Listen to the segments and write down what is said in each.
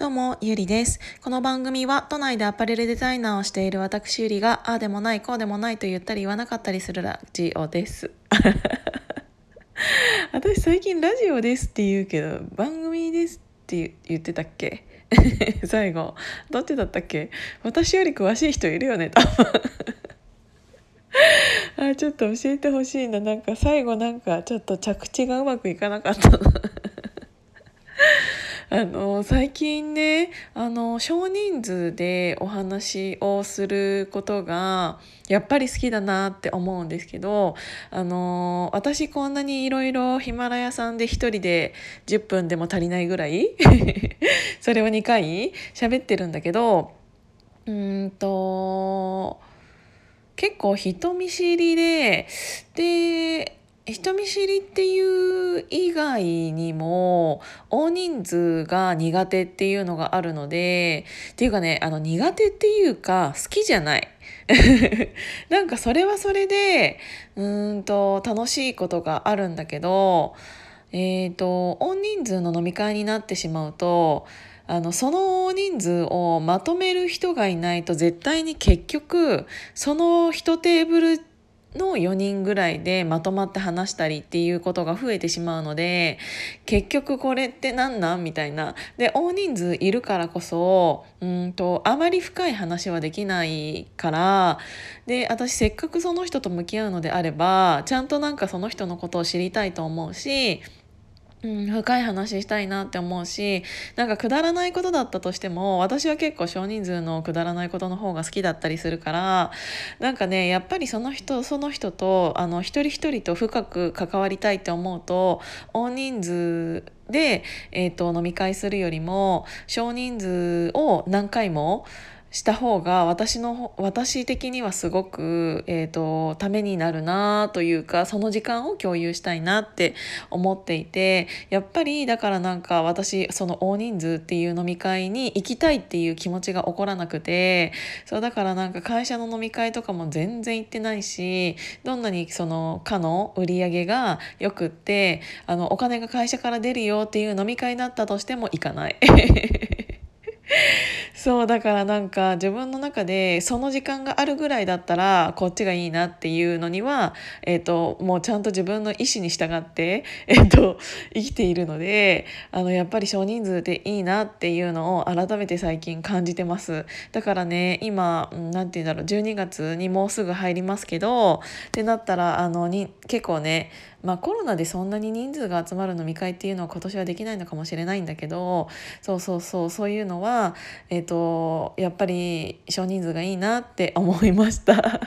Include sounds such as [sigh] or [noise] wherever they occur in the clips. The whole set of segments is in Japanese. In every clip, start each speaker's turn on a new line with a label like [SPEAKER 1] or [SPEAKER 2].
[SPEAKER 1] どうも、ゆりです。この番組は都内でアパレルデザイナーをしている私ゆりが、ああでもない、こうでもないと言ったり言わなかったりするラジオです。[laughs] 私最近ラジオですって言うけど、番組ですって言ってたっけ？[laughs] 最後。どっちだったっけ？私より詳しい人いるよね、多分。[laughs] あちょっと教えてほしいななんか最後なんかちょっと着地がうまくいかなかったな [laughs] あの最近ねあの少人数でお話をすることがやっぱり好きだなって思うんですけどあの私こんなにいろいろヒマラヤさんで一人で10分でも足りないぐらい [laughs] それを2回喋ってるんだけどうんと結構人見知りでで人見知りっていう以外にも大人数が苦手っていうのがあるのでっていうかねあの苦手っていうか好きじゃない。[laughs] なんかそれはそれでうんと楽しいことがあるんだけどえっ、と大人数の飲み会になってしまうとあのその大人数をまとめる人がいないと絶対に結局その1テーブルの4人ぐらいでまとまって話したりっていうことが増えてしまうので結局これって何なん？みたいな。で大人数いるからこそうんとあまり深い話はできないからで私せっかくその人と向き合うのであればちゃんとなんかその人のことを知りたいと思うしうん、深い話したいなって思うしなんかくだらないことだったとしても私は結構少人数のくだらないことの方が好きだったりするからなんかねやっぱりその人その人とあの一人一人と深く関わりたいって思うと大人数で、えー、と飲み会するよりも少人数を何回もした方が私の私的にはすごく、えーと、ためになるなというかその時間を共有したいなって思っていてやっぱりだからなんか私その大人数っていう飲み会に行きたいっていう気持ちが起こらなくてそうだからなんか会社の飲み会とかも全然行ってないしどんなにその課の売り上げがよくってあのお金が会社から出るよっていう飲み会だったとしても行かない。[laughs] そうだからなんか自分の中でその時間があるぐらいだったらこっちがいいなっていうのには、えーと、もうちゃんと自分の意思に従って、[laughs] えーと、生きているのであのやっぱり少人数でいいなっていうのを改めて最近感じてます。だからね今何て言うんだろう12月にもうすぐ入りますけどってなったらあのに結構ねまあコロナでそんなに人数が集まる飲み会っていうのは今年はできないのかもしれないんだけどそうそうそうそういうのは、えーと、やっぱり少人数がいいなって思いました。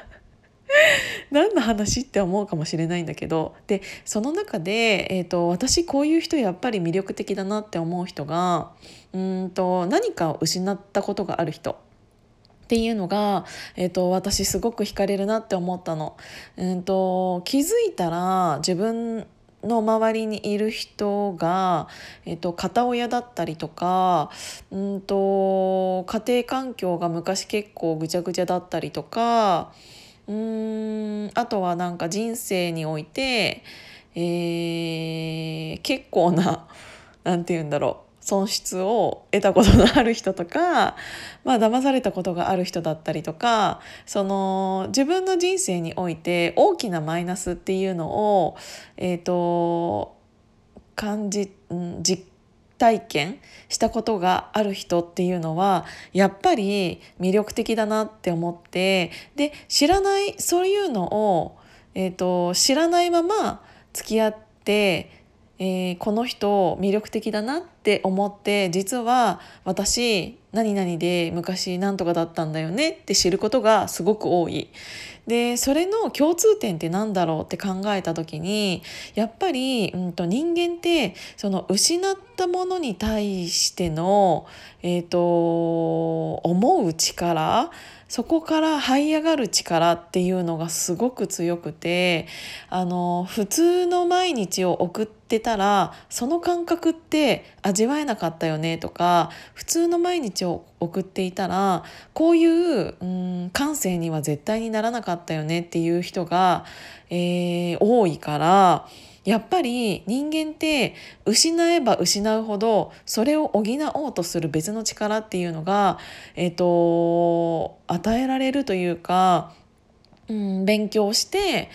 [SPEAKER 1] [laughs] 何の話って思うかもしれないんだけどでその中で、えーと、私こういう人やっぱり魅力的だなって思う人がうんと何かを失ったことがある人っていうのが、えーと、私すごく惹かれるなって思ったの。うんと、気づいたら自分の周りにいる人が、えっと、片親だったりとかうんと家庭環境が昔結構ぐちゃぐちゃだったりとかうーんあとはなんか人生において、えー、結構な何て言うんだろう。損失を得たことのある人とか、[laughs] まあ騙されたことがある人だったりとかその自分の人生において大きなマイナスっていうのを、えーと、感じ、実体験したことがある人っていうのはやっぱり魅力的だなって思ってで知らないそういうのを、えーと知らないまま付き合ってえー、この人魅力的だなってって思って実は私何々で昔何とかだったんだよねって知ることがすごく多い。でそれの共通点って何だろうって考えた時にやっぱり、うんと、人間ってその失ったものに対しての、えーと思う力そこから這い上がる力っていうのがすごく強くてあの普通の毎日を送ってたらその感覚って味わえなかったよねとか普通の毎日を送っていたらこういう、うん、感性には絶対にならなかったよねっていう人が、えー、多いから。やっぱり人間って失えば失うほどそれを補おうとする別の力っていうのが、えーと、与えられるというか、うん、勉強して、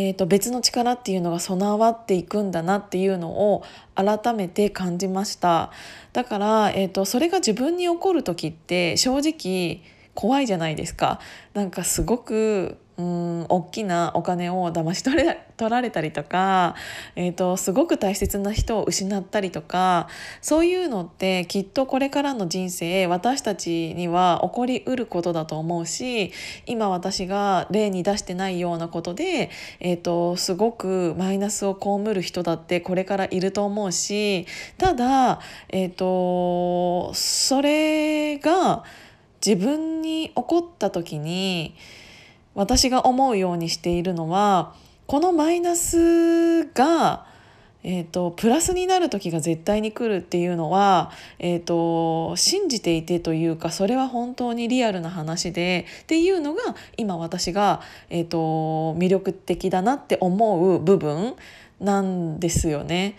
[SPEAKER 1] えーと、別の力っていうのが備わっていくんだなっていうのを改めて感じました。だから、えーとそれが自分に起こる時って正直怖いじゃないですか。なんかすごくうん大きなお金を騙し取れ取られたりとか、えーと、すごく大切な人を失ったりとかそういうのってきっとこれからの人生私たちには起こりうることだと思うし今私が例に出してないようなことで、えーと、すごくマイナスを被る人だってこれからいると思うしただ、えーとそれが自分に起こった時に私が思うようにしているのはこのマイナスが、えーと、プラスになる時が絶対に来るっていうのは、えーと、信じていてというかそれは本当にリアルな話でっていうのが今私が、えーと魅力的だなって思う部分なんですよね。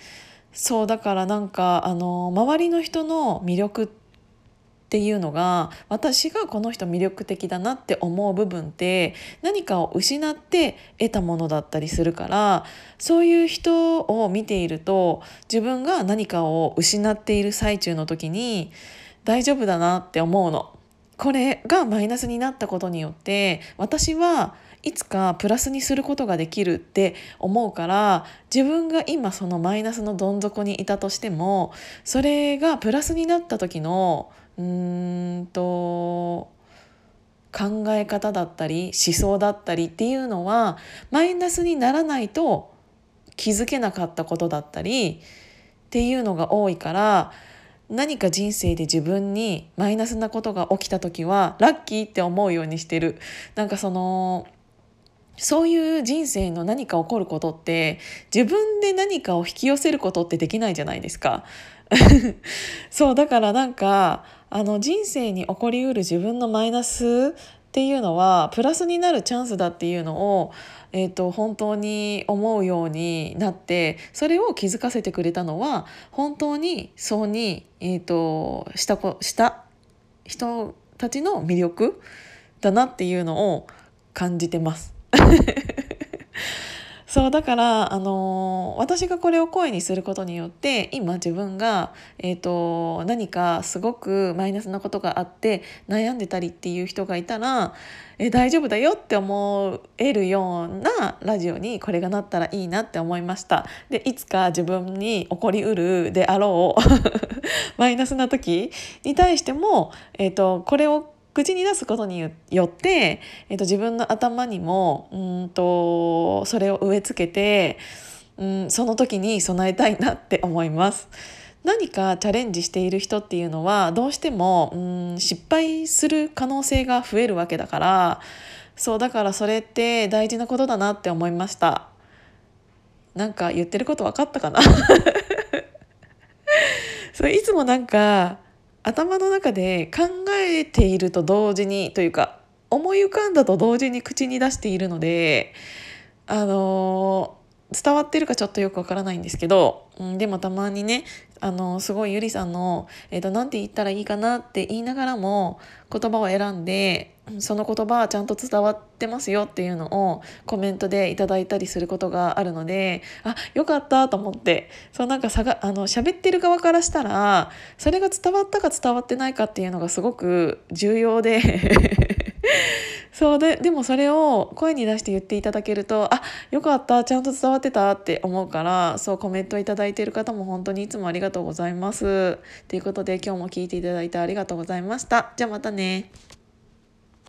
[SPEAKER 1] そうだからなんかあの周りの人の魅力ってっていうのが私がこの人魅力的だなって思う部分って何かを失って得たものだったりするからそういう人を見ていると自分が何かを失っている最中の時に大丈夫だなって思うの。これがマイナスになったことによって私はいつかプラスにすることができるって思うから自分が今そのマイナスのどん底にいたとしてもそれがプラスになった時のうんと考え方だったり思想だったりっていうのはマイナスにならないと気づけなかったことだったりっていうのが多いから何か人生で自分にマイナスなことが起きた時はラッキーって思うようにしてる。なんかそのそういう人生の何か起こることって自分で何かを引き寄せることってできないじゃないですか。[laughs] そうだからなんかあの人生に起こりうる自分のマイナスっていうのはプラスになるチャンスだっていうのを、えーと、本当に思うようになってそれを気づかせてくれたのは本当にそうに、えーと、としたした人たちの魅力だなっていうのを感じてます。[laughs] そうだからあの私がこれを声にすることによって今自分が、えーと、何かすごくマイナスなことがあって悩んでたりっていう人がいたらえ大丈夫だよって思えるようなラジオにこれがなったらいいなって思いました。でいつか自分に起こりうるであろう [laughs] マイナスな時に対しても、えーとこれを口に出すことによって、えーと、自分の頭にもうんとそれを植え付けてうんその時に備えたいなって思います。何かチャレンジしている人っていうのはどうしてもうん失敗する可能性が増えるわけだからそうだからそれって大事なことだなって思いましたなんか言ってること分かったかな？[laughs] そういつもなんか頭の中で考えていると同時にというか思い浮かんだと同時に口に出しているのであの伝わってるかちょっとよくわからないんですけど、うん、でもたまにねあのすごいゆりさんの、えーと、なんて言ったらいいかなって言いながらも言葉を選んでその言葉はちゃんと伝わってますよっていうのをコメントでいただいたりすることがあるのであよかったと思ってそうなんかさがあの喋ってる側からしたらそれが伝わったか伝わってないかっていうのがすごく重要で [laughs] [laughs] そうででもそれを声に出して言っていただけるとあよかったちゃんと伝わってたって思うからそうコメント頂いている方も本当にいつもありがとうございます。ということで今日も聞いていただいてありがとうございました。じゃあまたね。